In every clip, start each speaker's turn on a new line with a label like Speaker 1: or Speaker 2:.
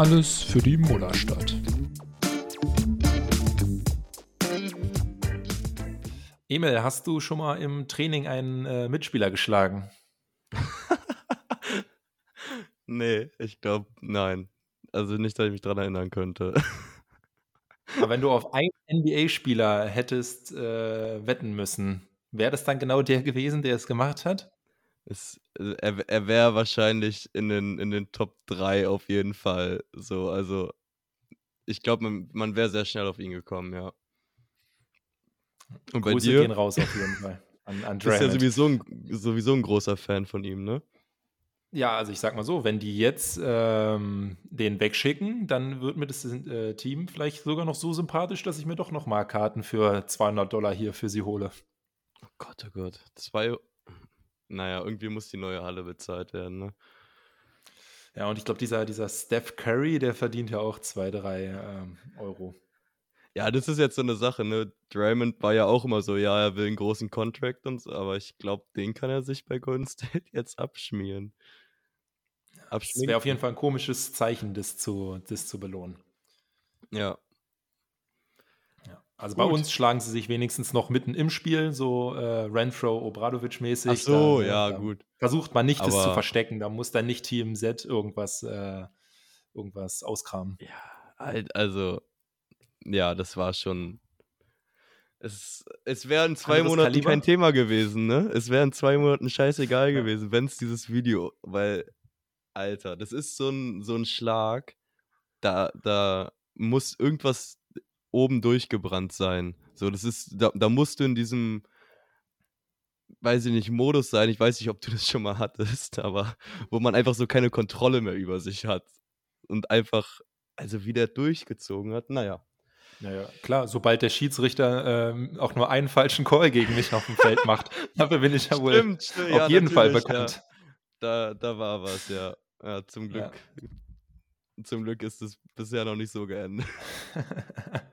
Speaker 1: Alles für die Mullerstadt.
Speaker 2: Emil, hast du schon mal im Training einen äh, Mitspieler geschlagen?
Speaker 3: nee, ich glaube, nein. Also nicht, dass ich mich daran erinnern könnte.
Speaker 2: Aber wenn du auf einen NBA-Spieler hättest äh, wetten müssen, wäre das dann genau der gewesen, der es gemacht hat?
Speaker 3: Es, äh, er er wäre wahrscheinlich in den, in den Top 3 auf jeden Fall. So, also ich glaube, man, man wäre sehr schnell auf ihn gekommen, ja.
Speaker 2: Und bei Grüße dir? gehen raus auf jeden Fall.
Speaker 3: An, an du bist ja sowieso ein, sowieso ein großer Fan von ihm, ne?
Speaker 2: Ja, also ich sag mal so, wenn die jetzt ähm, den wegschicken, dann wird mir das äh, Team vielleicht sogar noch so sympathisch, dass ich mir doch noch mal Karten für 200 Dollar hier für sie hole.
Speaker 3: Oh Gott, oh Gott. Zwei. Naja, irgendwie muss die neue Halle bezahlt werden, ne?
Speaker 2: Ja, und ich glaube, dieser, dieser Steph Curry, der verdient ja auch zwei, drei ähm, Euro.
Speaker 3: Ja, das ist jetzt so eine Sache, ne? Draymond war ja auch immer so, ja, er will einen großen Contract und so, aber ich glaube, den kann er sich bei Golden State jetzt abschmieren.
Speaker 2: Das wäre auf jeden Fall ein komisches Zeichen, das zu, das zu belohnen.
Speaker 3: Ja.
Speaker 2: Also Gut. bei uns schlagen sie sich wenigstens noch mitten im Spiel, so äh, Renfro, Obradovic-mäßig. Ach
Speaker 3: so, da, ja, da gut.
Speaker 2: Versucht man nicht, Aber das zu verstecken. Da muss dann nicht Team Z irgendwas, äh, irgendwas auskramen.
Speaker 3: Ja, halt, also, ja, das war schon. Es, es wären zwei Monate Kaliber? kein Thema gewesen, ne? Es wären zwei Monaten scheißegal ja. gewesen, wenn es dieses Video, weil Alter, das ist so ein, so ein Schlag, da, da muss irgendwas oben durchgebrannt sein. So, das ist, da, da musst du in diesem, weiß ich nicht, Modus sein. Ich weiß nicht, ob du das schon mal hattest, aber wo man einfach so keine Kontrolle mehr über sich hat. Und einfach, also wie der durchgezogen hat, naja.
Speaker 2: Naja, klar, sobald der Schiedsrichter ähm, auch nur einen falschen Call gegen mich auf dem Feld macht, dafür bin ich ja wohl stimmt, auf ja, jeden Fall bekannt. Ja.
Speaker 3: Da, da war was, ja. Ja, zum Glück. Ja. Zum Glück ist es bisher noch nicht so geendet.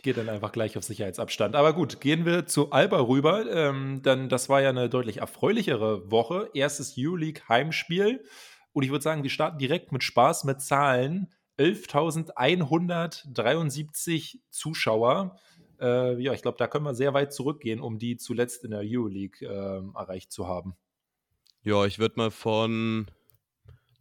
Speaker 2: Ich gehe dann einfach gleich auf Sicherheitsabstand. Aber gut, gehen wir zu Alba rüber. Ähm, dann, das war ja eine deutlich erfreulichere Woche. Erstes EU-League Heimspiel. Und ich würde sagen, wir starten direkt mit Spaß, mit Zahlen. 11.173 Zuschauer. Äh, ja, ich glaube, da können wir sehr weit zurückgehen, um die zuletzt in der Euroleague äh, erreicht zu haben.
Speaker 3: Ja, ich würde mal von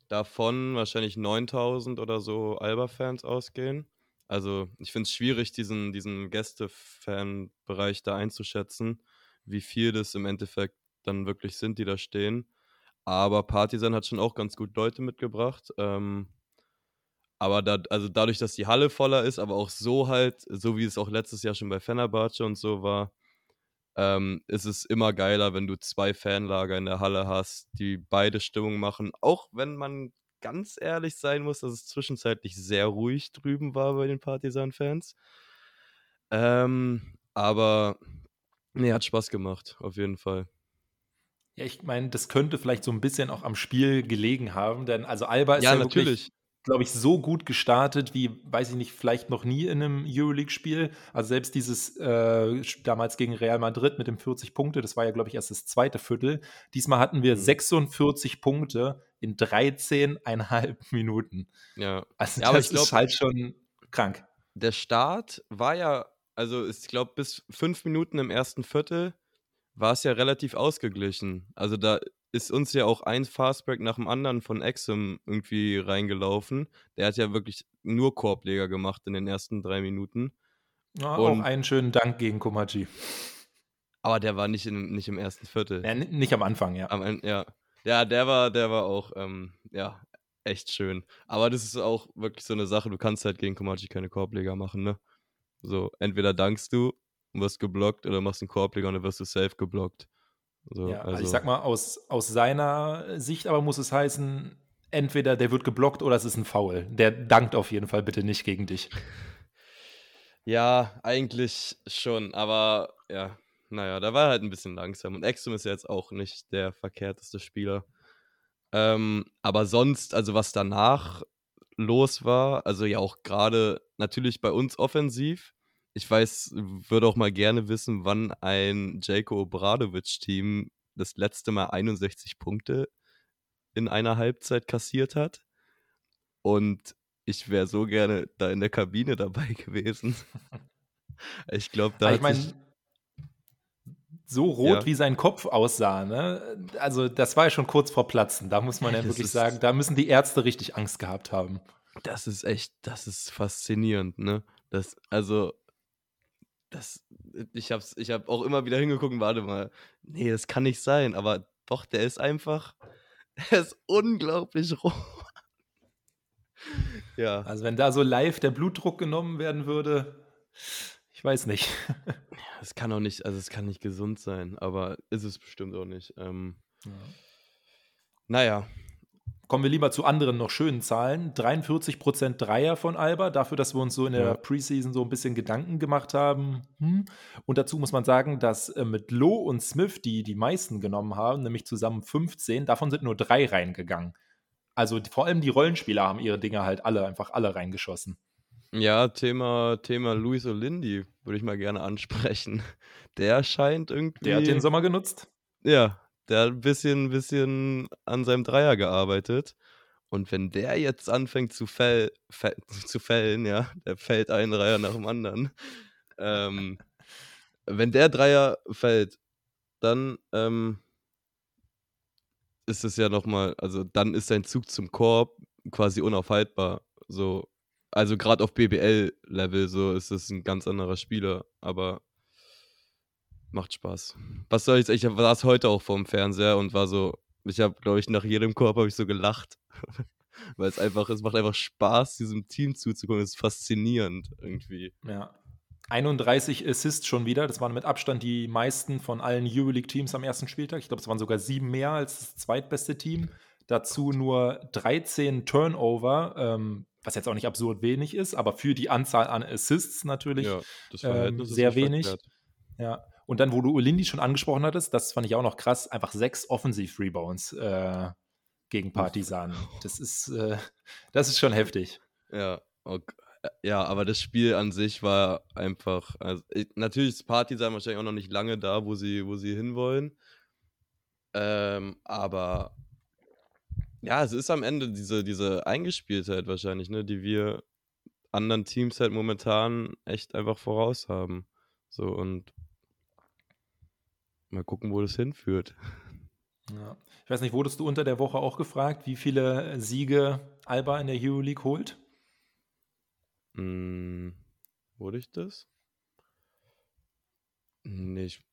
Speaker 3: davon wahrscheinlich 9000 oder so Alba-Fans ausgehen. Also ich finde es schwierig, diesen, diesen Gäste-Fan-Bereich da einzuschätzen, wie viel das im Endeffekt dann wirklich sind, die da stehen. Aber Partisan hat schon auch ganz gut Leute mitgebracht. Ähm, aber da, also dadurch, dass die Halle voller ist, aber auch so halt, so wie es auch letztes Jahr schon bei Fenerbahce und so war, ähm, ist es immer geiler, wenn du zwei Fanlager in der Halle hast, die beide Stimmung machen. Auch wenn man ganz ehrlich sein muss, dass es zwischenzeitlich sehr ruhig drüben war bei den Partisan-Fans. Ähm, aber nee, hat Spaß gemacht, auf jeden Fall.
Speaker 2: Ja, ich meine, das könnte vielleicht so ein bisschen auch am Spiel gelegen haben, denn also Alba ist ja, ja natürlich glaube ich, so gut gestartet wie, weiß ich nicht, vielleicht noch nie in einem Euroleague-Spiel. Also selbst dieses äh, damals gegen Real Madrid mit dem 40 Punkte, das war ja, glaube ich, erst das zweite Viertel. Diesmal hatten wir mhm. 46 Punkte in 13,5 Minuten.
Speaker 3: Ja,
Speaker 2: also ja, das ist glaub, halt schon krank.
Speaker 3: Der Start war ja, also ich glaube, bis fünf Minuten im ersten Viertel war es ja relativ ausgeglichen. Also da ist uns ja auch ein Fastbreak nach dem anderen von Exum irgendwie reingelaufen. Der hat ja wirklich nur Korbleger gemacht in den ersten drei Minuten.
Speaker 2: Ja, auch einen schönen Dank gegen Komachi.
Speaker 3: Aber der war nicht, in, nicht im ersten Viertel.
Speaker 2: Ja, nicht am Anfang, ja.
Speaker 3: Am, ja. ja, der war, der war auch, ähm, ja, echt schön. Aber das ist auch wirklich so eine Sache, du kannst halt gegen Komachi keine Korbleger machen, ne? So, entweder dankst du und wirst geblockt oder machst einen Korbleger und dann wirst du safe geblockt.
Speaker 2: So, ja, also, also ich sag mal, aus, aus seiner Sicht aber muss es heißen, entweder der wird geblockt oder es ist ein Foul. Der dankt auf jeden Fall bitte nicht gegen dich.
Speaker 3: Ja, eigentlich schon, aber ja, naja, da war er halt ein bisschen langsam. Und Exum ist ja jetzt auch nicht der verkehrteste Spieler. Ähm, aber sonst, also was danach los war, also ja auch gerade natürlich bei uns offensiv, ich weiß, würde auch mal gerne wissen, wann ein Jako Obradovic-Team das letzte Mal 61 Punkte in einer Halbzeit kassiert hat. Und ich wäre so gerne da in der Kabine dabei gewesen. ich glaube, da
Speaker 2: ich meine, so rot ja. wie sein Kopf aussah, ne? Also das war ja schon kurz vor Platzen. Da muss man ja, ja wirklich sagen, da müssen die Ärzte richtig Angst gehabt haben.
Speaker 3: Das ist echt, das ist faszinierend, ne? Das, also, das, ich hab's, ich hab auch immer wieder hingeguckt, warte mal, nee, das kann nicht sein, aber doch, der ist einfach, er ist unglaublich rot.
Speaker 2: ja. Also wenn da so live der Blutdruck genommen werden würde, ich weiß nicht.
Speaker 3: Es kann auch nicht, also es kann nicht gesund sein, aber ist es bestimmt auch nicht. Ähm, ja. Naja,
Speaker 2: Kommen wir lieber zu anderen noch schönen Zahlen. 43% Dreier von Alba, dafür, dass wir uns so in der ja. Preseason so ein bisschen Gedanken gemacht haben. Hm. Und dazu muss man sagen, dass äh, mit Loh und Smith, die die meisten genommen haben, nämlich zusammen 15, davon sind nur drei reingegangen. Also vor allem die Rollenspieler haben ihre Dinge halt alle, einfach alle reingeschossen.
Speaker 3: Ja, Thema, Thema Luis Olindi würde ich mal gerne ansprechen. Der scheint irgendwie.
Speaker 2: Der hat den Sommer genutzt.
Speaker 3: Ja, der hat ein bisschen, bisschen an seinem Dreier gearbeitet. Und wenn der jetzt anfängt zu, fäll, fäll, zu fällen, ja, der fällt einen Dreier nach dem anderen. Ähm, wenn der Dreier fällt, dann ähm, ist es ja nochmal, also dann ist sein Zug zum Korb quasi unaufhaltbar. So, also gerade auf BBL-Level, so ist es ein ganz anderer Spieler. Aber Macht Spaß. Was soll ich, ich saß heute auch vorm Fernseher und war so, ich habe, glaube ich, nach jedem Korb habe ich so gelacht. Weil es einfach, es macht einfach Spaß, diesem Team zuzugucken. Es ist faszinierend irgendwie.
Speaker 2: Ja. 31 Assists schon wieder. Das waren mit Abstand die meisten von allen Euroleague-Teams am ersten Spieltag. Ich glaube, es waren sogar sieben mehr als das zweitbeste Team. Dazu nur 13 Turnover, ähm, was jetzt auch nicht absurd wenig ist, aber für die Anzahl an Assists natürlich ja, ähm, sehr wenig. Ja. Und dann, wo du Olindi schon angesprochen hattest, das fand ich auch noch krass, einfach sechs Offensiv-Rebounds äh, gegen Partisan. Das ist, äh, das ist schon heftig.
Speaker 3: Ja, okay. ja, aber das Spiel an sich war einfach, also, natürlich ist Partisan wahrscheinlich auch noch nicht lange da, wo sie, wo sie hinwollen. Ähm, aber ja, es ist am Ende diese, diese Eingespieltheit wahrscheinlich, ne, die wir anderen Teams halt momentan echt einfach voraus haben. So und Mal gucken, wo das hinführt.
Speaker 2: Ja. Ich weiß nicht, wurdest du unter der Woche auch gefragt, wie viele Siege Alba in der Euroleague holt?
Speaker 3: Hm, wurde ich das? Nee, ich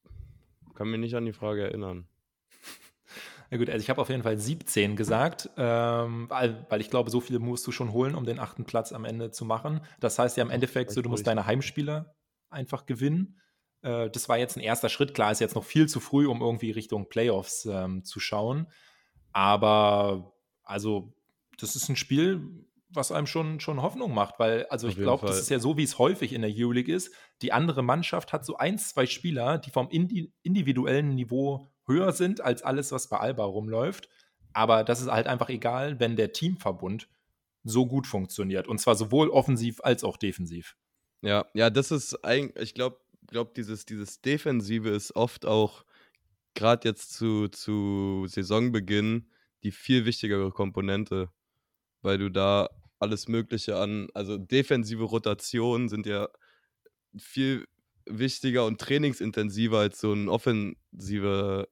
Speaker 3: kann mich nicht an die Frage erinnern.
Speaker 2: Na gut, also ich habe auf jeden Fall 17 gesagt, ähm, weil, weil, ich glaube, so viele musst du schon holen, um den achten Platz am Ende zu machen. Das heißt ja im Endeffekt so, du musst deine Heimspieler einfach gewinnen. Äh, das war jetzt ein erster Schritt. Klar, ist jetzt noch viel zu früh, um irgendwie Richtung Playoffs ähm, zu schauen. Aber also, das ist ein Spiel, was einem schon, schon Hoffnung macht, weil, also Auf ich glaube, das ist ja so, wie es häufig in der Euroleague ist. Die andere Mannschaft hat so ein, zwei Spieler, die vom indi individuellen Niveau höher sind als alles, was bei Alba rumläuft. Aber das ist halt einfach egal, wenn der Teamverbund so gut funktioniert. Und zwar sowohl offensiv als auch defensiv.
Speaker 3: Ja, ja, das ist eigentlich, ich glaube, glaube, dieses, dieses Defensive ist oft auch, gerade jetzt zu, zu Saisonbeginn, die viel wichtigere Komponente, weil du da alles Mögliche an, also defensive Rotationen sind ja viel wichtiger und trainingsintensiver als so ein offensive,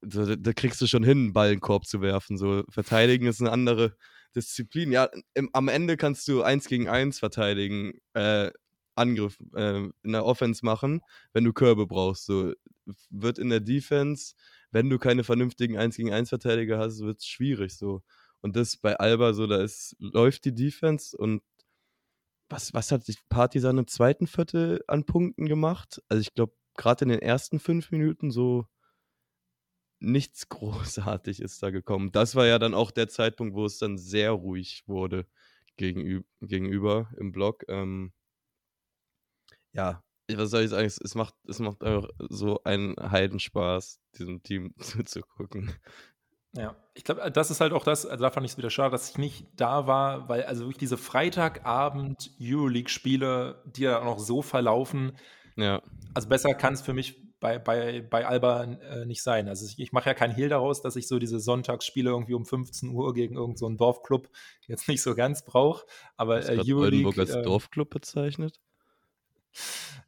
Speaker 3: da, da kriegst du schon hin, einen Ball in den Korb zu werfen. So, verteidigen ist eine andere Disziplin. Ja, im, am Ende kannst du eins gegen eins verteidigen, äh, Angriff äh, in der Offense machen, wenn du Körbe brauchst. So wird in der Defense, wenn du keine vernünftigen 1 gegen 1 Verteidiger hast, wird es schwierig so. Und das bei Alba so, da ist, läuft die Defense und was, was hat die Partisan im zweiten Viertel an Punkten gemacht? Also ich glaube, gerade in den ersten fünf Minuten so nichts großartig ist da gekommen. Das war ja dann auch der Zeitpunkt, wo es dann sehr ruhig wurde gegenüber, gegenüber im Block. Ähm, ja, was soll ich sagen, es, macht, es macht einfach so einen Heidenspaß, diesem Team zuzugucken.
Speaker 2: Ja, ich glaube, das ist halt auch das, also da fand ich es wieder schade, dass ich nicht da war, weil also wirklich diese Freitagabend Euroleague-Spiele, die ja auch noch so verlaufen,
Speaker 3: ja.
Speaker 2: also besser kann es für mich bei, bei, bei Alba äh, nicht sein. Also ich, ich mache ja keinen Hehl daraus, dass ich so diese Sonntagsspiele irgendwie um 15 Uhr gegen irgendeinen so Dorfclub jetzt nicht so ganz brauche. Aber
Speaker 3: äh, Euroleague, Oldenburg als äh, Dorfclub bezeichnet?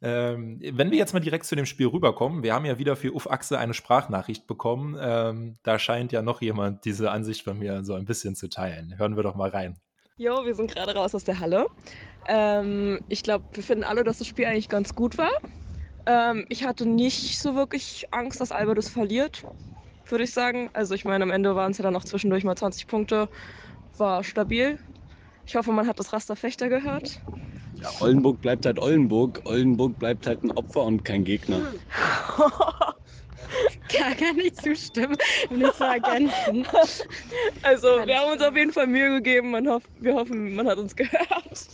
Speaker 2: Ähm, wenn wir jetzt mal direkt zu dem Spiel rüberkommen, wir haben ja wieder für Uff-Achse eine Sprachnachricht bekommen. Ähm, da scheint ja noch jemand diese Ansicht von mir so ein bisschen zu teilen. Hören wir doch mal rein.
Speaker 4: Jo, wir sind gerade raus aus der Halle. Ähm, ich glaube, wir finden alle, dass das Spiel eigentlich ganz gut war. Ähm, ich hatte nicht so wirklich Angst, dass Alba das verliert, würde ich sagen. Also ich meine, am Ende waren es ja dann noch zwischendurch mal 20 Punkte. War stabil. Ich hoffe, man hat das Rasterfechter gehört.
Speaker 5: Ja, Oldenburg bleibt halt Oldenburg. Oldenburg bleibt halt ein Opfer und kein Gegner.
Speaker 4: Da kann ich zustimmen, nicht zu ergänzen. Also, wir haben uns auf jeden Fall Mühe gegeben. Man hoff, wir hoffen, man hat uns gehört.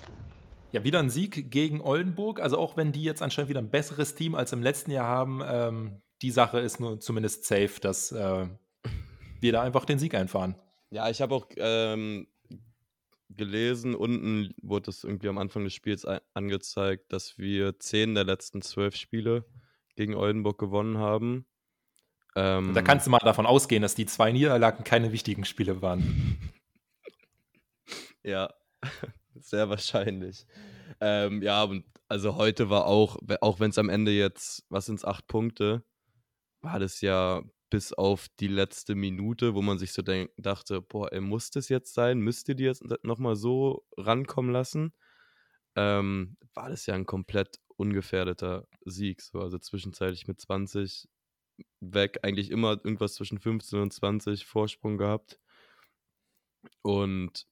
Speaker 2: Ja, wieder ein Sieg gegen Oldenburg. Also, auch wenn die jetzt anscheinend wieder ein besseres Team als im letzten Jahr haben, ähm, die Sache ist nur zumindest safe, dass äh, wir da einfach den Sieg einfahren.
Speaker 3: Ja, ich habe auch ähm, gelesen, unten wurde es irgendwie am Anfang des Spiels angezeigt, dass wir zehn der letzten zwölf Spiele gegen Oldenburg gewonnen haben.
Speaker 2: Ähm, da kannst du mal davon ausgehen, dass die zwei Niederlagen keine wichtigen Spiele waren.
Speaker 3: ja, sehr wahrscheinlich. Ähm, ja, und also heute war auch, auch wenn es am Ende jetzt, was sind es, acht Punkte, war das ja bis auf die letzte Minute, wo man sich so dachte, boah, ey, muss das jetzt sein? Müsst ihr die jetzt nochmal so rankommen lassen? Ähm, war das ja ein komplett ungefährdeter Sieg. So. Also zwischenzeitlich mit 20 weg, eigentlich immer irgendwas zwischen 15 und 20 Vorsprung gehabt. Und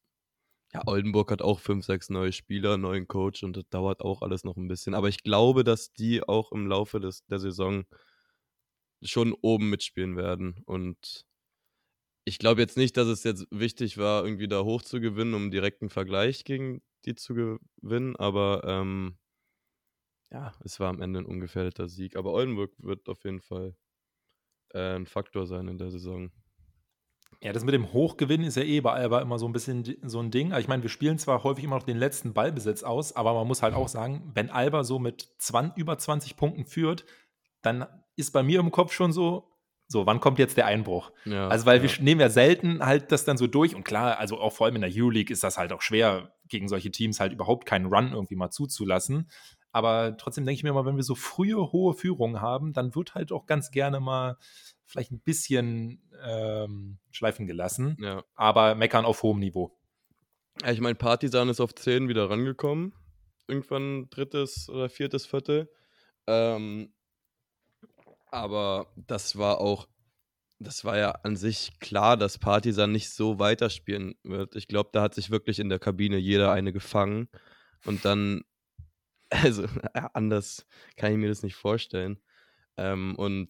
Speaker 3: ja, Oldenburg hat auch 5, 6 neue Spieler, neuen Coach und das dauert auch alles noch ein bisschen. Aber ich glaube, dass die auch im Laufe des, der Saison schon oben mitspielen werden. Und ich glaube jetzt nicht, dass es jetzt wichtig war, irgendwie da hoch zu gewinnen, um direkt einen Vergleich gegen die zu gewinnen. Aber ähm, ja, es war am Ende ein ungefährdeter Sieg. Aber Oldenburg wird auf jeden Fall äh, ein Faktor sein in der Saison.
Speaker 2: Ja, das mit dem Hochgewinnen ist ja eh bei Alba immer so ein bisschen so ein Ding. Also ich meine, wir spielen zwar häufig immer noch den letzten Ballbesitz aus, aber man muss halt auch sagen, wenn Alba so mit 20, über 20 Punkten führt, dann ist bei mir im Kopf schon so, so, wann kommt jetzt der Einbruch? Ja, also, weil ja. wir nehmen ja selten halt das dann so durch und klar, also auch vor allem in der Euroleague ist das halt auch schwer, gegen solche Teams halt überhaupt keinen Run irgendwie mal zuzulassen. Aber trotzdem denke ich mir mal, wenn wir so frühe, hohe Führungen haben, dann wird halt auch ganz gerne mal vielleicht ein bisschen ähm, schleifen gelassen. Ja. Aber meckern auf hohem Niveau.
Speaker 3: Ja, ich meine, Partisan ist auf 10 wieder rangekommen. Irgendwann drittes oder viertes Viertel. Ähm, aber das war auch, das war ja an sich klar, dass Partisan nicht so weiterspielen wird. Ich glaube, da hat sich wirklich in der Kabine jeder eine gefangen. Und dann Also anders kann ich mir das nicht vorstellen. Ähm, und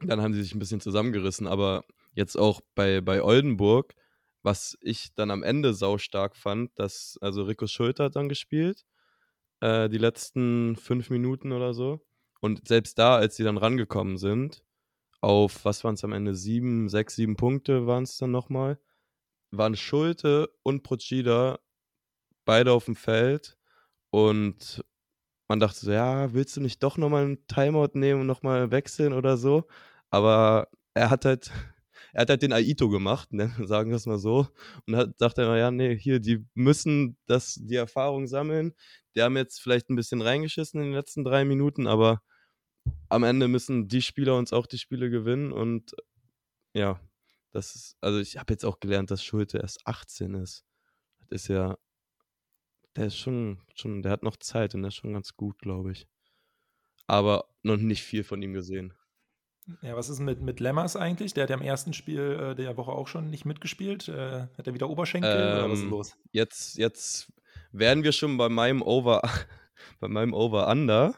Speaker 3: dann haben sie sich ein bisschen zusammengerissen. Aber jetzt auch bei, bei Oldenburg, was ich dann am Ende saustark fand, dass, also Rico Schulter hat dann gespielt, äh, die letzten fünf Minuten oder so. Und selbst da, als sie dann rangekommen sind, auf, was waren es am Ende, sieben, sechs, sieben Punkte waren es dann nochmal, waren Schulte und Procida beide auf dem Feld und man dachte so, ja, willst du nicht doch nochmal einen Timeout nehmen und nochmal wechseln oder so? Aber er hat halt, er hat halt den Aito gemacht, ne? sagen wir es mal so. Und hat, dachte er, ja, nee, hier, die müssen das, die Erfahrung sammeln. Die haben jetzt vielleicht ein bisschen reingeschissen in den letzten drei Minuten, aber am Ende müssen die Spieler uns auch die Spiele gewinnen. Und ja, das ist, also ich habe jetzt auch gelernt, dass Schulte erst 18 ist. Das ist ja der ist schon, schon, der hat noch Zeit und der ist schon ganz gut, glaube ich. Aber noch nicht viel von ihm gesehen.
Speaker 2: Ja, was ist mit, mit Lemmers eigentlich? Der hat ja im ersten Spiel äh, der Woche auch schon nicht mitgespielt. Äh, hat er wieder Oberschenkel ähm, oder was ist ähm, los?
Speaker 3: Jetzt, jetzt wären wir schon bei meinem Over, bei meinem Over-Under.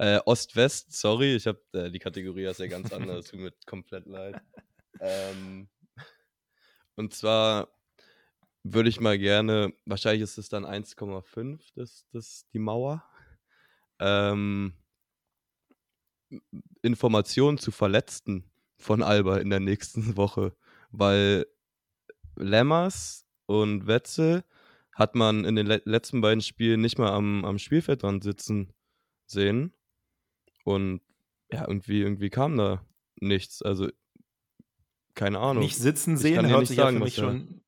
Speaker 3: Äh, Ost-West, sorry, ich habe äh, die Kategorie ist ja ganz anders, tut mir komplett leid. Ähm, und zwar würde ich mal gerne, wahrscheinlich ist es dann 1,5, das, das, die Mauer. Ähm, Informationen zu Verletzten von Alba in der nächsten Woche, weil Lemmers und Wetzel hat man in den le letzten beiden Spielen nicht mal am, am Spielfeld dran sitzen sehen. Und ja, irgendwie, irgendwie kam da nichts. Also, keine Ahnung.
Speaker 2: Nicht sitzen sehen hört sich sagen, ja für mich schon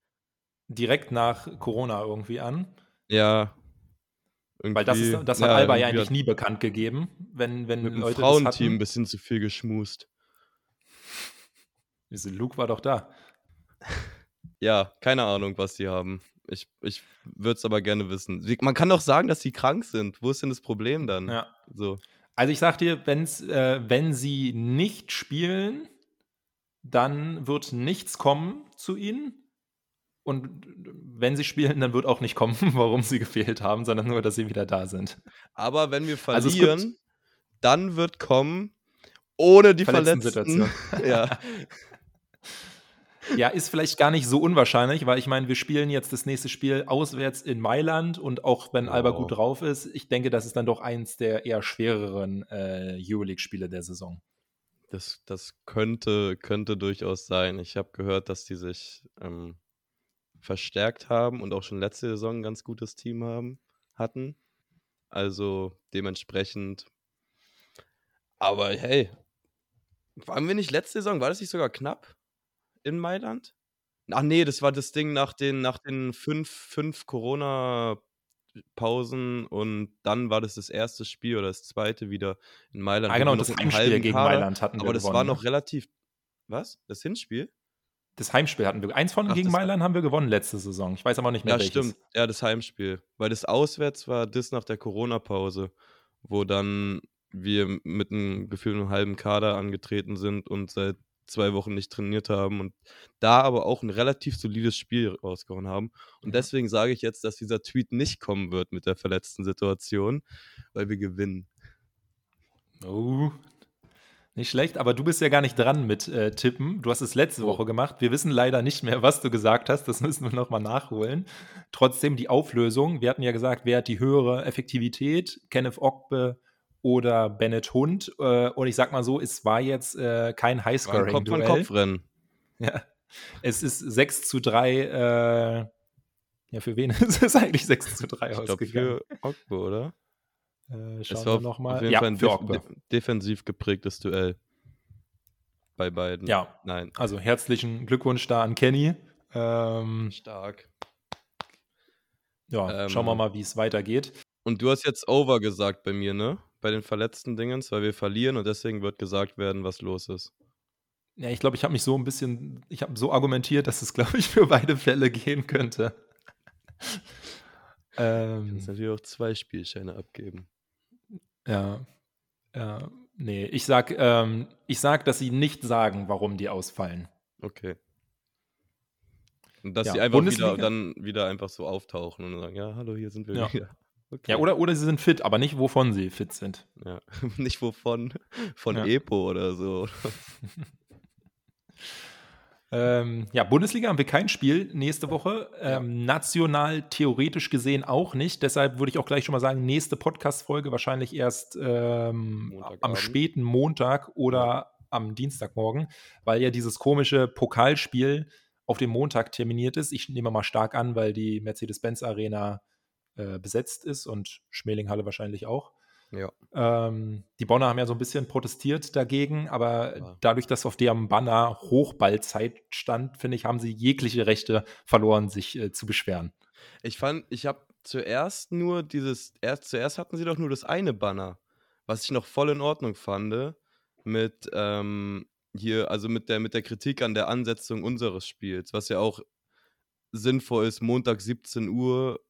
Speaker 2: direkt nach Corona irgendwie an.
Speaker 3: Ja.
Speaker 2: Weil das, ist, das hat ja, Alba ja eigentlich nie bekannt gegeben, wenn, wenn
Speaker 3: mit
Speaker 2: Leute.
Speaker 3: Dem Frauenteam ein bisschen zu viel geschmust.
Speaker 2: Luke war doch da.
Speaker 3: Ja, keine Ahnung, was die haben. Ich, ich würde es aber gerne wissen. Man kann doch sagen, dass sie krank sind. Wo ist denn das Problem dann?
Speaker 2: Ja.
Speaker 3: So.
Speaker 2: Also ich sag dir, wenn's, äh, wenn sie nicht spielen, dann wird nichts kommen zu ihnen. Und wenn sie spielen, dann wird auch nicht kommen, warum sie gefehlt haben, sondern nur, dass sie wieder da sind.
Speaker 3: Aber wenn wir also verlieren, also dann wird kommen, ohne die Verletzten. Verletzten. ja.
Speaker 2: Ja, ist vielleicht gar nicht so unwahrscheinlich, weil ich meine, wir spielen jetzt das nächste Spiel auswärts in Mailand und auch wenn oh. Alba gut drauf ist, ich denke, das ist dann doch eins der eher schwereren äh, Euroleague-Spiele der Saison.
Speaker 3: Das, das könnte, könnte durchaus sein. Ich habe gehört, dass die sich ähm, verstärkt haben und auch schon letzte Saison ein ganz gutes Team haben, hatten. Also dementsprechend. Aber hey, waren wir nicht letzte Saison? War das nicht sogar knapp in Mailand? Ach nee, das war das Ding nach den, nach den fünf, fünf Corona-Pausen und dann war das das erste Spiel oder das zweite wieder in Mailand.
Speaker 2: Ah, genau, das Heimspiel gegen Kader, Mailand hatten wir
Speaker 3: Aber das
Speaker 2: gewonnen,
Speaker 3: war noch relativ. Was? Das Hinspiel?
Speaker 2: Das Heimspiel hatten wir. Eins von Ach, gegen Mailand haben wir gewonnen letzte Saison. Ich weiß aber nicht mehr
Speaker 3: ja,
Speaker 2: welches.
Speaker 3: Stimmt. Ja, das Heimspiel. Weil das auswärts war das nach der Corona-Pause, wo dann wir mit einem gefühlten halben Kader angetreten sind und seit zwei Wochen nicht trainiert haben und da aber auch ein relativ solides Spiel rausgehauen haben. Und ja. deswegen sage ich jetzt, dass dieser Tweet nicht kommen wird mit der verletzten Situation, weil wir gewinnen.
Speaker 2: Oh, nicht schlecht, aber du bist ja gar nicht dran mit äh, Tippen. Du hast es letzte. Woche gemacht. Wir wissen leider nicht mehr, was du gesagt hast. Das müssen wir nochmal nachholen. Trotzdem die Auflösung. Wir hatten ja gesagt, wer hat die höhere Effektivität? Kenneth Ogbe oder Bennett Hund. Äh, und ich sag mal so, es war jetzt äh, kein Highscoring-Duell.
Speaker 3: Kopf Kopfrennen.
Speaker 2: Ja. Es ist 6 zu 3. Äh, ja, für wen ist es eigentlich 6 zu 3 ich ausgegangen?
Speaker 3: Glaub, für Ogbe, oder?
Speaker 2: Äh, schauen es war wir nochmal.
Speaker 3: Auf jeden ja, Fall ein def def defensiv geprägtes Duell. Bei beiden.
Speaker 2: Ja. Nein. Also herzlichen Glückwunsch da an Kenny. Ähm,
Speaker 3: Stark.
Speaker 2: Ja, ähm, schauen wir mal, wie es weitergeht.
Speaker 3: Und du hast jetzt Over gesagt bei mir, ne? Bei den verletzten Dingens, weil wir verlieren und deswegen wird gesagt werden, was los ist.
Speaker 2: Ja, ich glaube, ich habe mich so ein bisschen, ich habe so argumentiert, dass es, glaube ich, für beide Fälle gehen könnte.
Speaker 3: ähm, kannst natürlich auch zwei Spielscheine abgeben.
Speaker 2: Ja, ja, nee, ich sag, ähm, ich sag, dass sie nicht sagen, warum die ausfallen.
Speaker 3: Okay. Und dass ja, sie einfach Bundesliga? wieder, dann wieder einfach so auftauchen und sagen, ja, hallo, hier sind wir
Speaker 2: ja.
Speaker 3: wieder.
Speaker 2: Okay. Ja, oder, oder sie sind fit, aber nicht wovon sie fit sind.
Speaker 3: Ja, nicht wovon, von ja. Epo oder so.
Speaker 2: Ähm, ja, Bundesliga haben wir kein Spiel nächste Woche. Ähm, national theoretisch gesehen auch nicht. Deshalb würde ich auch gleich schon mal sagen, nächste Podcast-Folge wahrscheinlich erst ähm, am späten Montag oder am Dienstagmorgen, weil ja dieses komische Pokalspiel auf dem Montag terminiert ist. Ich nehme mal stark an, weil die Mercedes-Benz-Arena äh, besetzt ist und Schmelinghalle wahrscheinlich auch.
Speaker 3: Ja.
Speaker 2: Ähm, die Bonner haben ja so ein bisschen protestiert dagegen, aber ja. dadurch, dass auf deren Banner Hochballzeit stand, finde ich, haben sie jegliche Rechte verloren, sich äh, zu beschweren.
Speaker 3: Ich fand, ich habe zuerst nur dieses, erst, zuerst hatten sie doch nur das eine Banner, was ich noch voll in Ordnung fand, mit ähm, hier, also mit der, mit der Kritik an der Ansetzung unseres Spiels, was ja auch sinnvoll ist, Montag 17 Uhr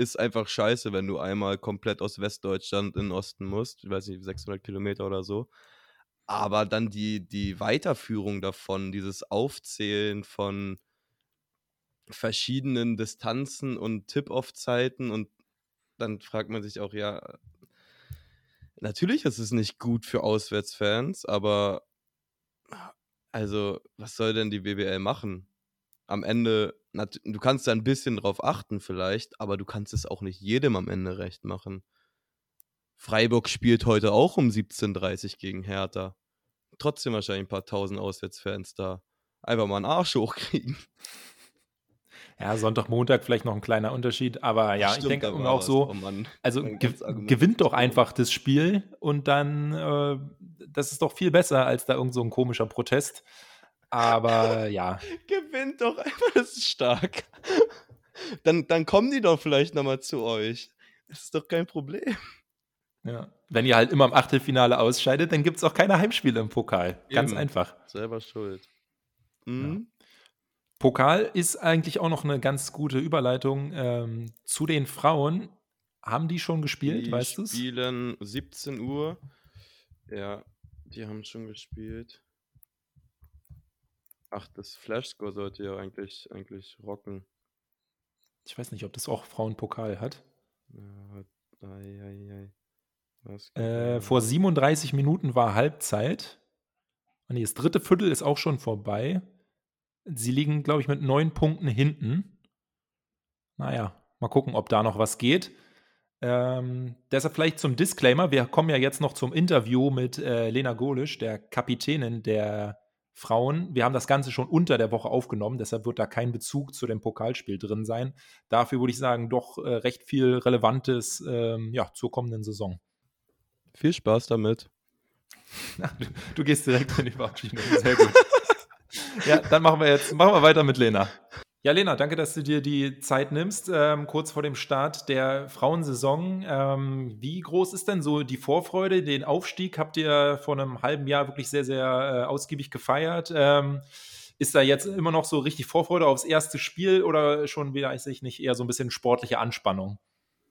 Speaker 3: ist einfach scheiße, wenn du einmal komplett aus Westdeutschland in den Osten musst. Ich weiß nicht, 600 Kilometer oder so. Aber dann die, die Weiterführung davon, dieses Aufzählen von verschiedenen Distanzen und Tip-Off-Zeiten und dann fragt man sich auch, ja, natürlich ist es nicht gut für Auswärtsfans, aber also, was soll denn die BBL machen? Am Ende du kannst da ein bisschen drauf achten vielleicht, aber du kannst es auch nicht jedem am Ende recht machen. Freiburg spielt heute auch um 17.30 Uhr gegen Hertha. Trotzdem wahrscheinlich ein paar tausend Auswärtsfans da. Einfach mal einen Arsch hochkriegen.
Speaker 2: Ja, Sonntag, Montag vielleicht noch ein kleiner Unterschied, aber ja, Stimmt, ich denke auch so, oh also ge gewinnt doch einfach das Spiel und dann, äh, das ist doch viel besser als da irgend so ein komischer Protest. Aber ja.
Speaker 3: gewinnt doch einfach, das ist stark. Dann, dann kommen die doch vielleicht nochmal zu euch. Das ist doch kein Problem.
Speaker 2: Ja. Wenn ihr halt immer im Achtelfinale ausscheidet, dann gibt es auch keine Heimspiele im Pokal. Ganz Eben. einfach.
Speaker 3: Selber schuld.
Speaker 2: Mhm. Ja. Pokal ist eigentlich auch noch eine ganz gute Überleitung ähm, zu den Frauen. Haben die schon gespielt,
Speaker 3: die
Speaker 2: weißt du?
Speaker 3: Die spielen 17 Uhr. Ja, die haben schon gespielt. Ach, das Flashscore sollte ja eigentlich, eigentlich rocken.
Speaker 2: Ich weiß nicht, ob das auch Frauenpokal hat.
Speaker 3: Ja, ei, ei,
Speaker 2: ei. Äh, vor 37 Minuten war Halbzeit. Und ah, das dritte Viertel ist auch schon vorbei. Sie liegen, glaube ich, mit neun Punkten hinten. Naja, mal gucken, ob da noch was geht. Ähm, deshalb vielleicht zum Disclaimer. Wir kommen ja jetzt noch zum Interview mit äh, Lena Golisch, der Kapitänin der Frauen. Wir haben das Ganze schon unter der Woche aufgenommen, deshalb wird da kein Bezug zu dem Pokalspiel drin sein. Dafür würde ich sagen, doch äh, recht viel Relevantes ähm, ja, zur kommenden Saison.
Speaker 3: Viel Spaß damit.
Speaker 2: du, du, gehst direkt in die Verabschiedung. Sehr gut. ja, dann machen wir jetzt machen wir weiter mit Lena. Ja, Lena, danke, dass du dir die Zeit nimmst, ähm, kurz vor dem Start der Frauensaison. Ähm, wie groß ist denn so die Vorfreude? Den Aufstieg habt ihr vor einem halben Jahr wirklich sehr, sehr äh, ausgiebig gefeiert. Ähm, ist da jetzt immer noch so richtig Vorfreude aufs erste Spiel oder schon wieder, ich nicht, eher so ein bisschen sportliche Anspannung?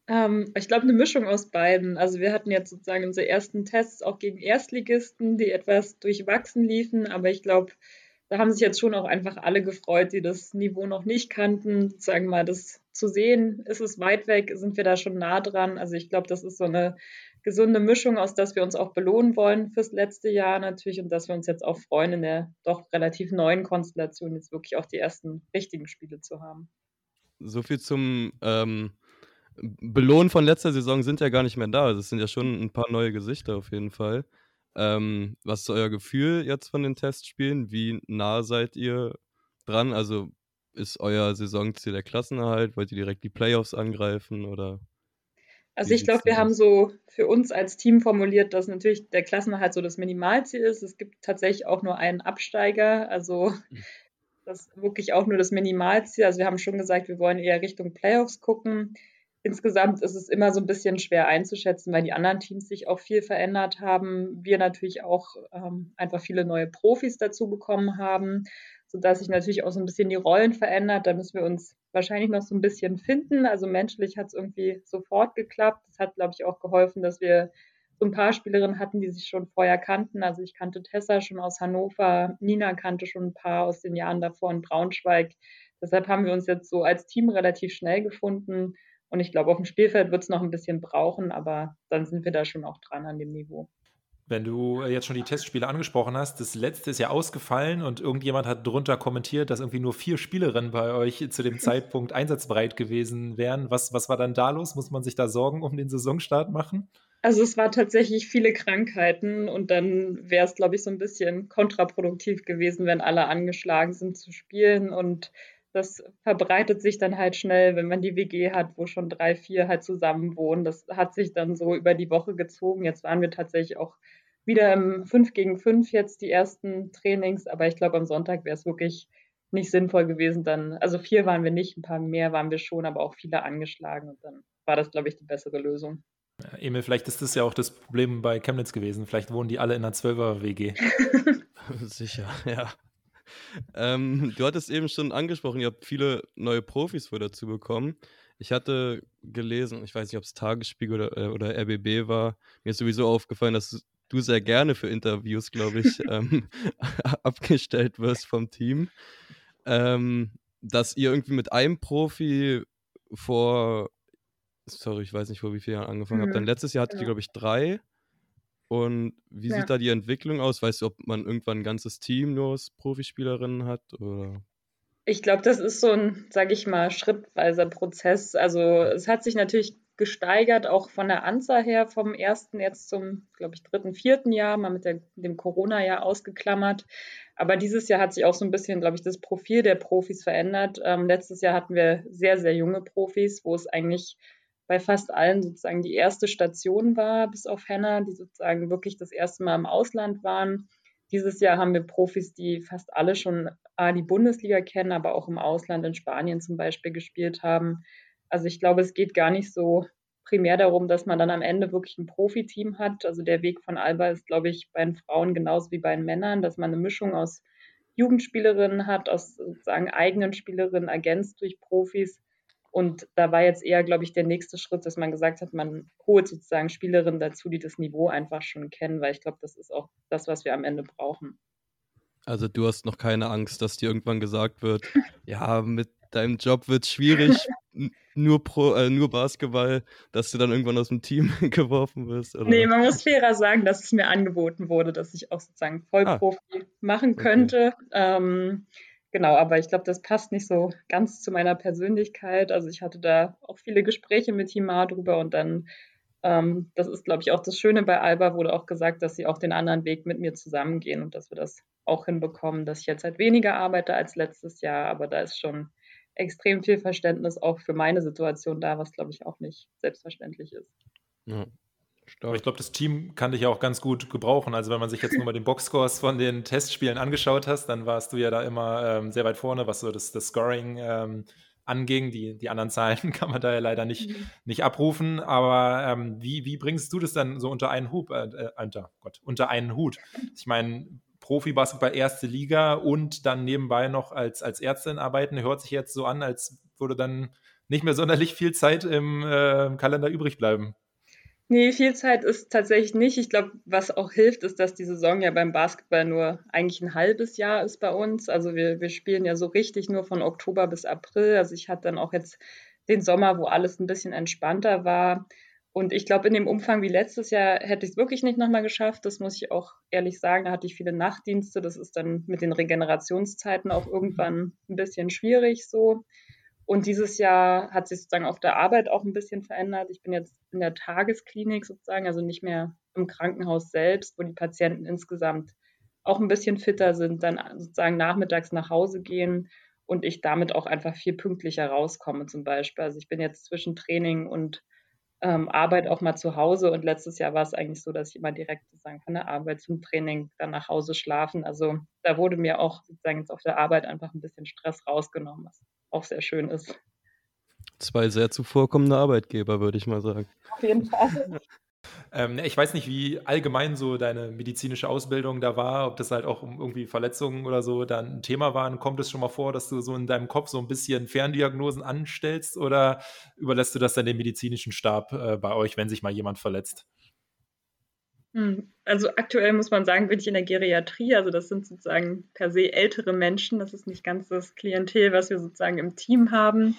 Speaker 6: Ähm, ich glaube, eine Mischung aus beiden. Also wir hatten jetzt sozusagen unsere ersten Tests auch gegen Erstligisten, die etwas durchwachsen liefen, aber ich glaube, da haben sich jetzt schon auch einfach alle gefreut, die das Niveau noch nicht kannten, sagen mal, das zu sehen. Ist es weit weg? Sind wir da schon nah dran? Also ich glaube, das ist so eine gesunde Mischung, aus dass wir uns auch belohnen wollen fürs letzte Jahr natürlich und dass wir uns jetzt auch freuen, in der doch relativ neuen Konstellation jetzt wirklich auch die ersten richtigen Spiele zu haben.
Speaker 3: So viel zum ähm, Belohnen von letzter Saison sind ja gar nicht mehr da. Also es sind ja schon ein paar neue Gesichter auf jeden Fall. Ähm, was ist euer Gefühl jetzt von den Testspielen? Wie nah seid ihr dran? Also ist euer Saisonziel der Klassenerhalt? Wollt ihr direkt die Playoffs angreifen oder?
Speaker 6: Also ich glaube, wir haben so für uns als Team formuliert, dass natürlich der Klassenerhalt so das Minimalziel ist. Es gibt tatsächlich auch nur einen Absteiger, also hm. das ist wirklich auch nur das Minimalziel. Also wir haben schon gesagt, wir wollen eher Richtung Playoffs gucken insgesamt ist es immer so ein bisschen schwer einzuschätzen, weil die anderen Teams sich auch viel verändert haben. Wir natürlich auch ähm, einfach viele neue Profis dazu bekommen haben, sodass sich natürlich auch so ein bisschen die Rollen verändert. Da müssen wir uns wahrscheinlich noch so ein bisschen finden. Also menschlich hat es irgendwie sofort geklappt. Das hat, glaube ich, auch geholfen, dass wir so ein paar Spielerinnen hatten, die sich schon vorher kannten. Also ich kannte Tessa schon aus Hannover, Nina kannte schon ein paar aus den Jahren davor in Braunschweig. Deshalb haben wir uns jetzt so als Team relativ schnell gefunden und ich glaube, auf dem Spielfeld wird es noch ein bisschen brauchen, aber dann sind wir da schon auch dran an dem Niveau.
Speaker 2: Wenn du äh, jetzt schon die Testspiele angesprochen hast, das letzte ist ja ausgefallen und irgendjemand hat drunter kommentiert, dass irgendwie nur vier Spielerinnen bei euch zu dem Zeitpunkt einsatzbereit gewesen wären. Was, was war dann da los? Muss man sich da Sorgen um den Saisonstart machen?
Speaker 6: Also es war tatsächlich viele Krankheiten und dann wäre es, glaube ich, so ein bisschen kontraproduktiv gewesen, wenn alle angeschlagen sind zu spielen und das verbreitet sich dann halt schnell, wenn man die WG hat, wo schon drei, vier halt zusammen wohnen. Das hat sich dann so über die Woche gezogen. Jetzt waren wir tatsächlich auch wieder im 5 gegen 5 jetzt die ersten Trainings, aber ich glaube, am Sonntag wäre es wirklich nicht sinnvoll gewesen. Dann, also vier waren wir nicht, ein paar mehr waren wir schon, aber auch viele angeschlagen und dann war das, glaube ich, die bessere Lösung.
Speaker 2: Emil, vielleicht ist das ja auch das Problem bei Chemnitz gewesen. Vielleicht wohnen die alle in einer 12er-WG.
Speaker 3: Sicher, ja. Ähm, du hattest eben schon angesprochen, ihr habt viele neue Profis wohl dazu bekommen. Ich hatte gelesen, ich weiß nicht, ob es Tagesspiegel oder, äh, oder RBB war, mir ist sowieso aufgefallen, dass du sehr gerne für Interviews, glaube ich, ähm, abgestellt wirst vom Team. Ähm, dass ihr irgendwie mit einem Profi vor, sorry, ich weiß nicht, vor wie vielen Jahren angefangen mhm. habt. Dann letztes Jahr hattet ihr, glaube ich, drei. Und wie ja. sieht da die Entwicklung aus? Weißt du, ob man irgendwann ein ganzes Team nur aus Profispielerinnen hat? Oder?
Speaker 6: Ich glaube, das ist so ein, sage ich mal, schrittweiser Prozess. Also es hat sich natürlich gesteigert, auch von der Anzahl her vom ersten jetzt zum, glaube ich, dritten, vierten Jahr, mal mit der, dem Corona-Jahr ausgeklammert. Aber dieses Jahr hat sich auch so ein bisschen, glaube ich, das Profil der Profis verändert. Ähm, letztes Jahr hatten wir sehr, sehr junge Profis, wo es eigentlich bei fast allen sozusagen die erste Station war, bis auf Henna, die sozusagen wirklich das erste Mal im Ausland waren. Dieses Jahr haben wir Profis, die fast alle schon A, die Bundesliga kennen, aber auch im Ausland in Spanien zum Beispiel gespielt haben. Also ich glaube, es geht gar nicht so primär darum, dass man dann am Ende wirklich ein Profiteam hat. Also der Weg von Alba ist, glaube ich, bei den Frauen genauso wie bei den Männern, dass man eine Mischung aus Jugendspielerinnen hat, aus sozusagen eigenen Spielerinnen ergänzt durch Profis. Und da war jetzt eher, glaube ich, der nächste Schritt, dass man gesagt hat, man holt sozusagen Spielerinnen dazu, die das Niveau einfach schon kennen, weil ich glaube, das ist auch das, was wir am Ende brauchen.
Speaker 3: Also du hast noch keine Angst, dass dir irgendwann gesagt wird, ja, mit deinem Job wird es schwierig, nur, Pro, äh, nur Basketball, dass du dann irgendwann aus dem Team geworfen wirst? Oder?
Speaker 6: Nee, man muss fairer sagen, dass es mir angeboten wurde, dass ich auch sozusagen Vollprofi ah, machen könnte. Okay. Ähm, genau, aber ich glaube, das passt nicht so ganz zu meiner Persönlichkeit. Also ich hatte da auch viele Gespräche mit Himar drüber und dann, ähm, das ist, glaube ich, auch das Schöne bei Alba, wurde auch gesagt, dass sie auch den anderen Weg mit mir zusammengehen und dass wir das auch hinbekommen, dass ich jetzt halt weniger arbeite als letztes Jahr, aber da ist schon extrem viel Verständnis auch für meine Situation da, was glaube ich auch nicht selbstverständlich ist.
Speaker 2: Ja. Aber ich glaube, das Team kann dich ja auch ganz gut gebrauchen. Also wenn man sich jetzt nur mal den Boxscores von den Testspielen angeschaut hast, dann warst du ja da immer ähm, sehr weit vorne, was so das, das Scoring ähm, anging. Die, die anderen Zahlen kann man da ja leider nicht, mhm. nicht abrufen. Aber ähm, wie, wie bringst du das dann so unter einen Hut? Äh, äh, unter, Gott, unter einen Hut? Ich meine, Profibasketball erste Liga und dann nebenbei noch als, als Ärztin arbeiten, hört sich jetzt so an, als würde dann nicht mehr sonderlich viel Zeit im äh, Kalender übrig bleiben.
Speaker 6: Nee, viel Zeit ist tatsächlich nicht. Ich glaube, was auch hilft, ist, dass die Saison ja beim Basketball nur eigentlich ein halbes Jahr ist bei uns. Also wir, wir spielen ja so richtig nur von Oktober bis April. Also ich hatte dann auch jetzt den Sommer, wo alles ein bisschen entspannter war. Und ich glaube, in dem Umfang wie letztes Jahr hätte ich es wirklich nicht nochmal geschafft. Das muss ich auch ehrlich sagen. Da hatte ich viele Nachtdienste. Das ist dann mit den Regenerationszeiten auch irgendwann ein bisschen schwierig so. Und dieses Jahr hat sich sozusagen auf der Arbeit auch ein bisschen verändert. Ich bin jetzt in der Tagesklinik sozusagen, also nicht mehr im Krankenhaus selbst, wo die Patienten insgesamt auch ein bisschen fitter sind, dann sozusagen nachmittags nach Hause gehen und ich damit auch einfach viel pünktlicher rauskomme zum Beispiel. Also ich bin jetzt zwischen Training und ähm, Arbeit auch mal zu Hause. Und letztes Jahr war es eigentlich so, dass ich immer direkt sozusagen von der Arbeit zum Training dann nach Hause schlafen. Also da wurde mir auch sozusagen jetzt auf der Arbeit einfach ein bisschen Stress rausgenommen, auch sehr schön ist.
Speaker 3: Zwei sehr zuvorkommende Arbeitgeber, würde ich mal sagen.
Speaker 6: Auf jeden Fall.
Speaker 2: Ähm, ne, ich weiß nicht, wie allgemein so deine medizinische Ausbildung da war, ob das halt auch um irgendwie Verletzungen oder so dann ein Thema war. Kommt es schon mal vor, dass du so in deinem Kopf so ein bisschen Ferndiagnosen anstellst oder überlässt du das dann dem medizinischen Stab äh, bei euch, wenn sich mal jemand verletzt?
Speaker 6: Hm, also aktuell muss man sagen, bin ich in der Geriatrie. Also das sind sozusagen per se ältere Menschen. Das ist nicht ganz das Klientel, was wir sozusagen im Team haben.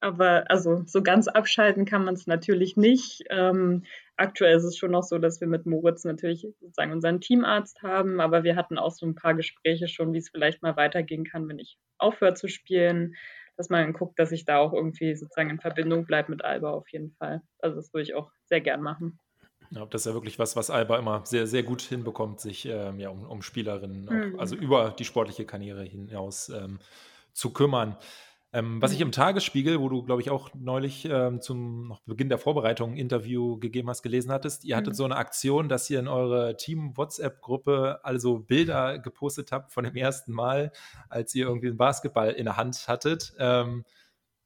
Speaker 6: Aber also so ganz abschalten kann man es natürlich nicht. Ähm, aktuell ist es schon noch so, dass wir mit Moritz natürlich sozusagen unseren Teamarzt haben, aber wir hatten auch so ein paar Gespräche schon, wie es vielleicht mal weitergehen kann, wenn ich aufhöre zu spielen, dass man guckt, dass ich da auch irgendwie sozusagen in Verbindung bleibe mit Alba auf jeden Fall. Also das würde ich auch sehr gern machen.
Speaker 2: Ja, das ist ja wirklich was, was Alba immer sehr, sehr gut hinbekommt, sich ähm, ja, um, um Spielerinnen, auch, mhm. also über die sportliche Karriere hinaus ähm, zu kümmern. Ähm, was ich im Tagesspiegel, wo du, glaube ich, auch neulich ähm, zum noch Beginn der Vorbereitung ein Interview gegeben hast, gelesen hattest, ihr hattet mhm. so eine Aktion, dass ihr in eure Team-WhatsApp-Gruppe also Bilder gepostet habt von dem ersten Mal, als ihr irgendwie einen Basketball in der Hand hattet.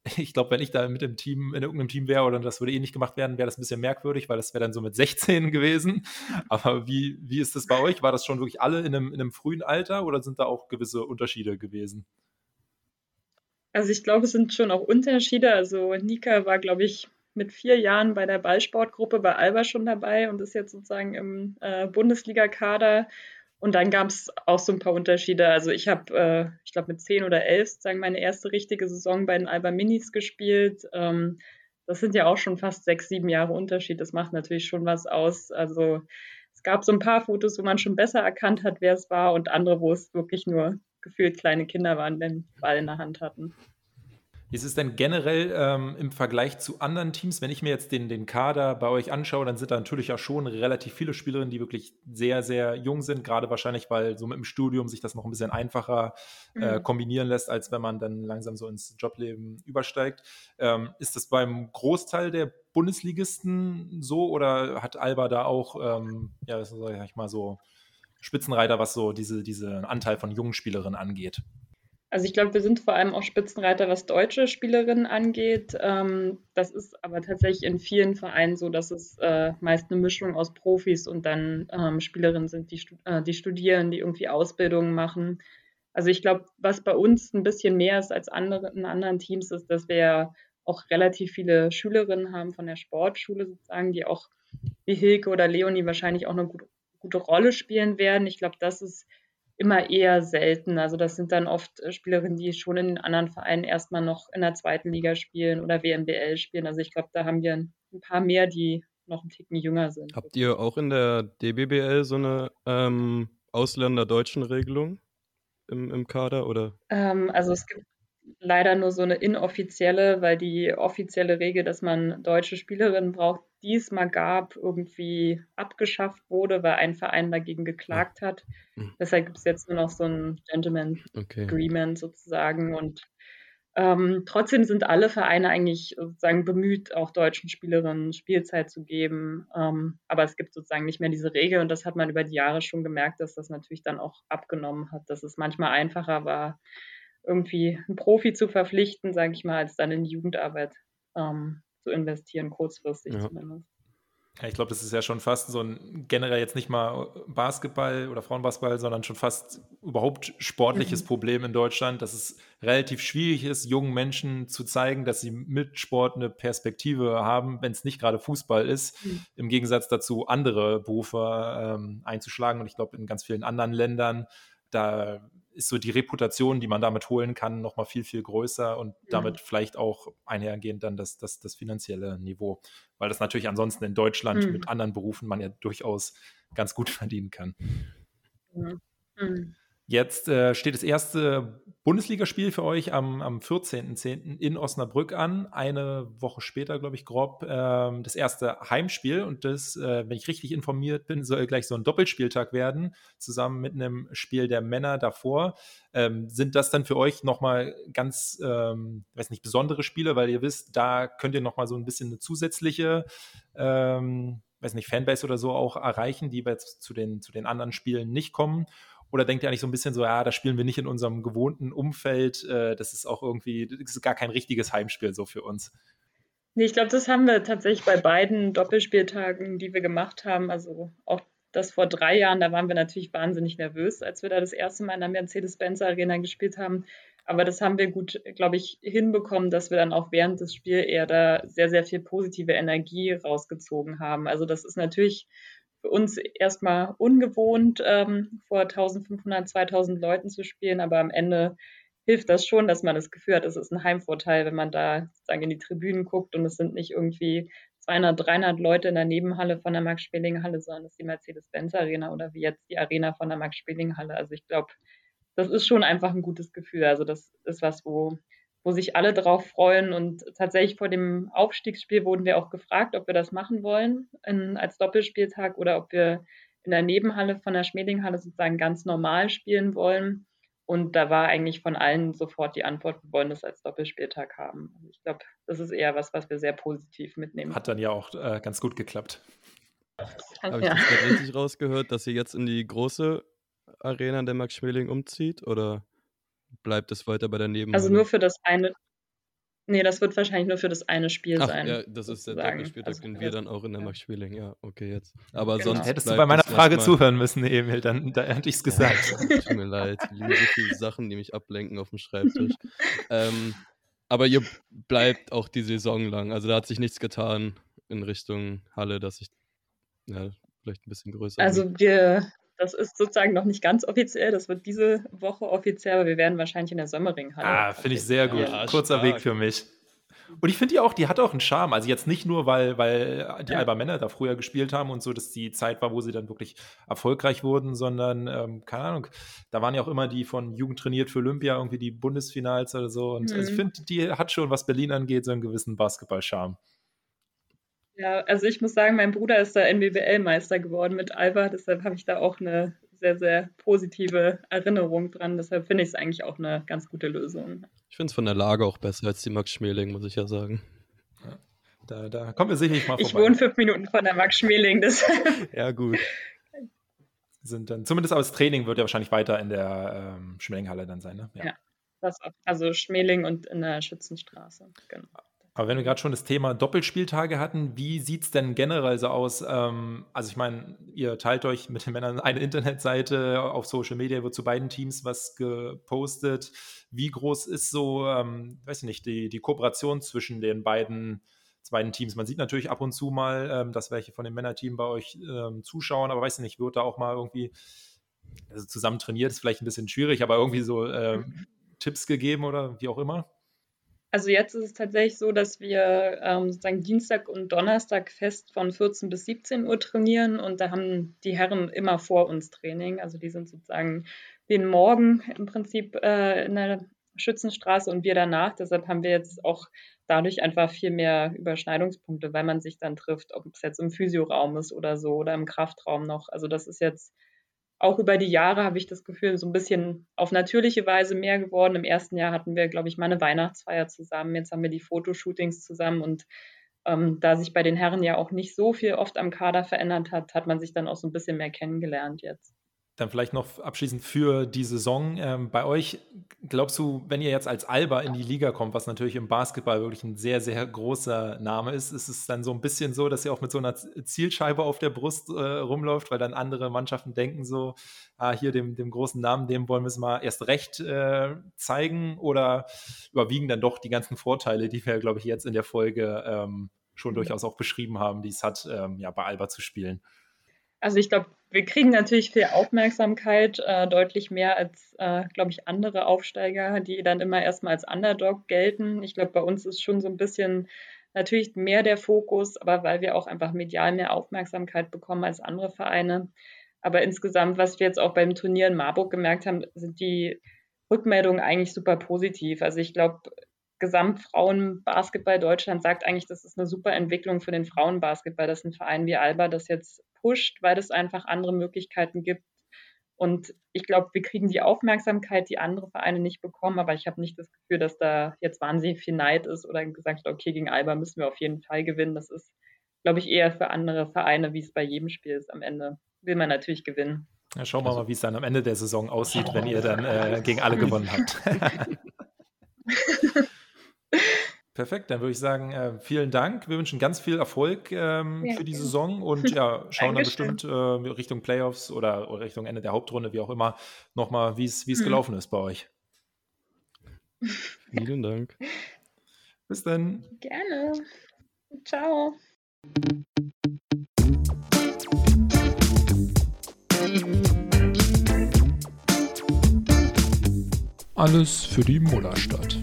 Speaker 2: Ich glaube, wenn ich da mit dem Team, in irgendeinem Team wäre oder das würde eh nicht gemacht werden, wäre das ein bisschen merkwürdig, weil das wäre dann so mit 16 gewesen. Aber wie, wie ist das bei euch? War das schon wirklich alle in einem, in einem frühen Alter oder sind da auch gewisse Unterschiede gewesen?
Speaker 6: Also ich glaube, es sind schon auch Unterschiede. Also Nika war, glaube ich, mit vier Jahren bei der Ballsportgruppe bei Alba schon dabei und ist jetzt sozusagen im äh, Bundesliga-Kader. Und dann gab es auch so ein paar Unterschiede. Also ich habe, äh, ich glaube, mit zehn oder elf sozusagen meine erste richtige Saison bei den Alba Minis gespielt. Ähm, das sind ja auch schon fast sechs, sieben Jahre Unterschied. Das macht natürlich schon was aus. Also es gab so ein paar Fotos, wo man schon besser erkannt hat, wer es war und andere, wo es wirklich nur gefühlt kleine Kinder waren, den Ball in der Hand hatten.
Speaker 2: Ist es denn generell ähm, im Vergleich zu anderen Teams, wenn ich mir jetzt den, den Kader bei euch anschaue, dann sind da natürlich auch schon relativ viele Spielerinnen, die wirklich sehr, sehr jung sind, gerade wahrscheinlich, weil so mit dem Studium sich das noch ein bisschen einfacher äh, mhm. kombinieren lässt, als wenn man dann langsam so ins Jobleben übersteigt. Ähm, ist das beim Großteil der Bundesligisten so oder hat Alba da auch, ähm, ja, sag ich mal so, Spitzenreiter, was so diese, diese Anteil von jungen Spielerinnen angeht?
Speaker 6: Also ich glaube, wir sind vor allem auch Spitzenreiter, was deutsche Spielerinnen angeht. Ähm, das ist aber tatsächlich in vielen Vereinen so, dass es äh, meist eine Mischung aus Profis und dann ähm, Spielerinnen sind, die, äh, die studieren, die irgendwie Ausbildungen machen. Also ich glaube, was bei uns ein bisschen mehr ist als andere, in anderen Teams, ist, dass wir auch relativ viele Schülerinnen haben von der Sportschule sozusagen, die auch wie Hilke oder Leonie wahrscheinlich auch eine gute, gute Rolle spielen werden. Ich glaube, das ist immer eher selten. Also das sind dann oft äh, Spielerinnen, die schon in den anderen Vereinen erstmal noch in der zweiten Liga spielen oder WMBL spielen. Also ich glaube, da haben wir ein paar mehr, die noch einen Ticken jünger sind.
Speaker 3: Habt ihr auch in der DBBL so eine ähm, Ausländer-Deutschen Regelung im, im Kader? Oder?
Speaker 6: Ähm, also es gibt leider nur so eine inoffizielle, weil die offizielle Regel, dass man deutsche Spielerinnen braucht, diesmal gab, irgendwie abgeschafft wurde, weil ein Verein dagegen geklagt hat. Mhm. Deshalb gibt es jetzt nur noch so ein Gentleman okay. Agreement sozusagen. Und ähm, trotzdem sind alle Vereine eigentlich sozusagen bemüht, auch deutschen Spielerinnen Spielzeit zu geben. Ähm, aber es gibt sozusagen nicht mehr diese Regel und das hat man über die Jahre schon gemerkt, dass das natürlich dann auch abgenommen hat, dass es manchmal einfacher war, irgendwie einen Profi zu verpflichten, sage ich mal, als dann in die Jugendarbeit ähm, zu investieren, kurzfristig ja. zumindest.
Speaker 2: Ja, ich glaube, das ist ja schon fast so ein generell jetzt nicht mal Basketball oder Frauenbasketball, sondern schon fast überhaupt sportliches mhm. Problem in Deutschland, dass es relativ schwierig ist, jungen Menschen zu zeigen, dass sie mit Sport eine Perspektive haben, wenn es nicht gerade Fußball ist, mhm. im Gegensatz dazu andere Berufe ähm, einzuschlagen. Und ich glaube, in ganz vielen anderen Ländern, da ist so die Reputation, die man damit holen kann, nochmal viel, viel größer und mhm. damit vielleicht auch einhergehend dann das, das, das finanzielle Niveau. Weil das natürlich ansonsten in Deutschland mhm. mit anderen Berufen man ja durchaus ganz gut verdienen kann. Mhm. Jetzt äh, steht das erste Bundesligaspiel für euch am, am 14.10. in Osnabrück an. Eine Woche später, glaube ich, grob, äh, das erste Heimspiel. Und das, äh, wenn ich richtig informiert bin, soll gleich so ein Doppelspieltag werden, zusammen mit einem Spiel der Männer davor. Ähm, sind das dann für euch nochmal ganz, ähm, weiß nicht, besondere Spiele, weil ihr wisst, da könnt ihr nochmal so ein bisschen eine zusätzliche ähm, weiß nicht, Fanbase oder so auch erreichen, die jetzt zu den, zu den anderen Spielen nicht kommen? Oder denkt ihr eigentlich so ein bisschen so, ja, da spielen wir nicht in unserem gewohnten Umfeld, äh, das ist auch irgendwie, das ist gar kein richtiges Heimspiel so für uns?
Speaker 6: Nee, ich glaube, das haben wir tatsächlich bei beiden Doppelspieltagen, die wir gemacht haben. Also auch das vor drei Jahren, da waren wir natürlich wahnsinnig nervös, als wir da das erste Mal in der Mercedes-Benz Arena gespielt haben. Aber das haben wir gut, glaube ich, hinbekommen, dass wir dann auch während des Spiels eher da sehr, sehr viel positive Energie rausgezogen haben. Also das ist natürlich für uns erstmal ungewohnt, ähm, vor 1500, 2000 Leuten zu spielen, aber am Ende hilft das schon, dass man das Gefühl hat, es ist ein Heimvorteil, wenn man da sozusagen in die Tribünen guckt und es sind nicht irgendwie 200, 300 Leute in der Nebenhalle von der Max-Schmeling-Halle, sondern es ist die Mercedes-Benz-Arena oder wie jetzt die Arena von der Max-Schmeling-Halle. Also ich glaube, das ist schon einfach ein gutes Gefühl. Also das ist was, wo wo sich alle drauf freuen. Und tatsächlich vor dem Aufstiegsspiel wurden wir auch gefragt, ob wir das machen wollen in, als Doppelspieltag oder ob wir in der Nebenhalle von der Schmedinghalle sozusagen ganz normal spielen wollen. Und da war eigentlich von allen sofort die Antwort, wir wollen das als Doppelspieltag haben. Also ich glaube, das ist eher was, was wir sehr positiv mitnehmen.
Speaker 2: Hat dann ja auch äh, ganz gut geklappt.
Speaker 3: Habe ich ja. das richtig rausgehört, dass ihr jetzt in die große Arena der Max Schmeling umzieht? Oder? Bleibt es weiter bei der Nebenhalle?
Speaker 6: Also nur für das eine. Nee, das wird wahrscheinlich nur für das eine Spiel
Speaker 3: Ach,
Speaker 6: sein.
Speaker 3: Ja, das ist der Doppelspieltag, also, den wir dann auch in der Max Schmeling. Ja, okay, jetzt. Aber genau. sonst.
Speaker 2: Hättest du bei meiner Frage zuhören müssen, Emil, dann da hätte ich es gesagt.
Speaker 3: Ja, tut mir leid. Ich liebe so viele Sachen, die mich ablenken auf dem Schreibtisch. ähm, aber ihr bleibt auch die Saison lang. Also da hat sich nichts getan in Richtung Halle, dass ich ja, vielleicht ein bisschen größer
Speaker 6: Also wir das ist sozusagen noch nicht ganz offiziell. Das wird diese Woche offiziell, aber wir werden wahrscheinlich in der Sömmering-Halle.
Speaker 2: Ah, finde ich sehr gut. Ja, Kurzer stark. Weg für mich. Und ich finde die auch, die hat auch einen Charme. Also jetzt nicht nur, weil, weil die Alba Männer da früher gespielt haben und so, dass die Zeit war, wo sie dann wirklich erfolgreich wurden, sondern, ähm, keine Ahnung, da waren ja auch immer die von Jugend trainiert für Olympia, irgendwie die Bundesfinals oder so. Und mhm. also ich mhm. finde, die hat schon, was Berlin angeht, so einen gewissen Basketball-Charme.
Speaker 6: Ja, also ich muss sagen, mein Bruder ist da NBBL-Meister geworden mit Alba, deshalb habe ich da auch eine sehr, sehr positive Erinnerung dran. Deshalb finde ich es eigentlich auch eine ganz gute Lösung.
Speaker 3: Ich finde es von der Lage auch besser als die Max Schmeling, muss ich ja sagen.
Speaker 2: Ja, da, da kommen wir sicherlich mal vorbei.
Speaker 6: Ich wohne fünf Minuten von der Max Schmeling. Das
Speaker 3: ja, gut.
Speaker 2: Sind dann, zumindest das Training wird ja wahrscheinlich weiter in der ähm, Schmelinghalle dann sein, ne?
Speaker 6: Ja. ja das. Also Schmeling und in der Schützenstraße. Genau.
Speaker 2: Aber wenn wir gerade schon das Thema Doppelspieltage hatten, wie sieht es denn generell so aus? Ähm, also ich meine, ihr teilt euch mit den Männern eine Internetseite, auf Social Media wird zu beiden Teams was gepostet. Wie groß ist so, ähm, weiß ich nicht, die, die Kooperation zwischen den beiden, beiden Teams? Man sieht natürlich ab und zu mal, ähm, dass welche von dem Männerteam bei euch ähm, zuschauen, aber weiß ich nicht, wird da auch mal irgendwie also zusammen trainiert, ist vielleicht ein bisschen schwierig, aber irgendwie so äh, Tipps gegeben oder wie auch immer?
Speaker 6: Also jetzt ist es tatsächlich so, dass wir ähm, sozusagen Dienstag und Donnerstag fest von 14 bis 17 Uhr trainieren und da haben die Herren immer vor uns Training. Also die sind sozusagen den Morgen im Prinzip äh, in der Schützenstraße und wir danach. Deshalb haben wir jetzt auch dadurch einfach viel mehr Überschneidungspunkte, weil man sich dann trifft, ob es jetzt im Physioraum ist oder so oder im Kraftraum noch. Also das ist jetzt auch über die Jahre habe ich das Gefühl, so ein bisschen auf natürliche Weise mehr geworden. Im ersten Jahr hatten wir, glaube ich, mal eine Weihnachtsfeier zusammen. Jetzt haben wir die Fotoshootings zusammen und ähm, da sich bei den Herren ja auch nicht so viel oft am Kader verändert hat, hat man sich dann auch so ein bisschen mehr kennengelernt jetzt.
Speaker 2: Dann vielleicht noch abschließend für die Saison. Ähm, bei euch, glaubst du, wenn ihr jetzt als Alba in die Liga kommt, was natürlich im Basketball wirklich ein sehr, sehr großer Name ist, ist es dann so ein bisschen so, dass ihr auch mit so einer Zielscheibe auf der Brust äh, rumläuft, weil dann andere Mannschaften denken so, ah, hier dem, dem großen Namen, dem wollen wir es mal erst recht äh, zeigen oder überwiegen dann doch die ganzen Vorteile, die wir, glaube ich, jetzt in der Folge ähm, schon durchaus auch beschrieben haben, die es hat, ähm, ja, bei Alba zu spielen?
Speaker 6: Also ich glaube, wir kriegen natürlich viel Aufmerksamkeit, äh, deutlich mehr als, äh, glaube ich, andere Aufsteiger, die dann immer erstmal als Underdog gelten. Ich glaube, bei uns ist schon so ein bisschen natürlich mehr der Fokus, aber weil wir auch einfach medial mehr Aufmerksamkeit bekommen als andere Vereine. Aber insgesamt, was wir jetzt auch beim Turnier in Marburg gemerkt haben, sind die Rückmeldungen eigentlich super positiv. Also ich glaube, Gesamtfrauenbasketball Deutschland sagt eigentlich, das ist eine super Entwicklung für den Frauenbasketball, dass ein Verein wie Alba das jetzt pusht, weil es einfach andere Möglichkeiten gibt. Und ich glaube, wir kriegen die Aufmerksamkeit, die andere Vereine nicht bekommen, aber ich habe nicht das Gefühl, dass da jetzt wahnsinnig viel Neid ist oder gesagt wird, okay, gegen Alba müssen wir auf jeden Fall gewinnen. Das ist, glaube ich, eher für andere Vereine, wie es bei jedem Spiel ist. Am Ende will man natürlich gewinnen.
Speaker 2: Ja, schauen wir also, mal, wie es dann am Ende der Saison aussieht, wenn ihr dann äh, gegen alle gewonnen habt. Perfekt, dann würde ich sagen, äh, vielen Dank. Wir wünschen ganz viel Erfolg ähm, ja, für die Saison und ja, schauen dann bestimmt äh, Richtung Playoffs oder, oder, Richtung Ende der Hauptrunde, wie auch immer, nochmal, wie es hm. gelaufen ist bei euch.
Speaker 3: Vielen Dank.
Speaker 2: Bis dann.
Speaker 6: Gerne. Ciao.
Speaker 1: Alles für die Mullerstadt.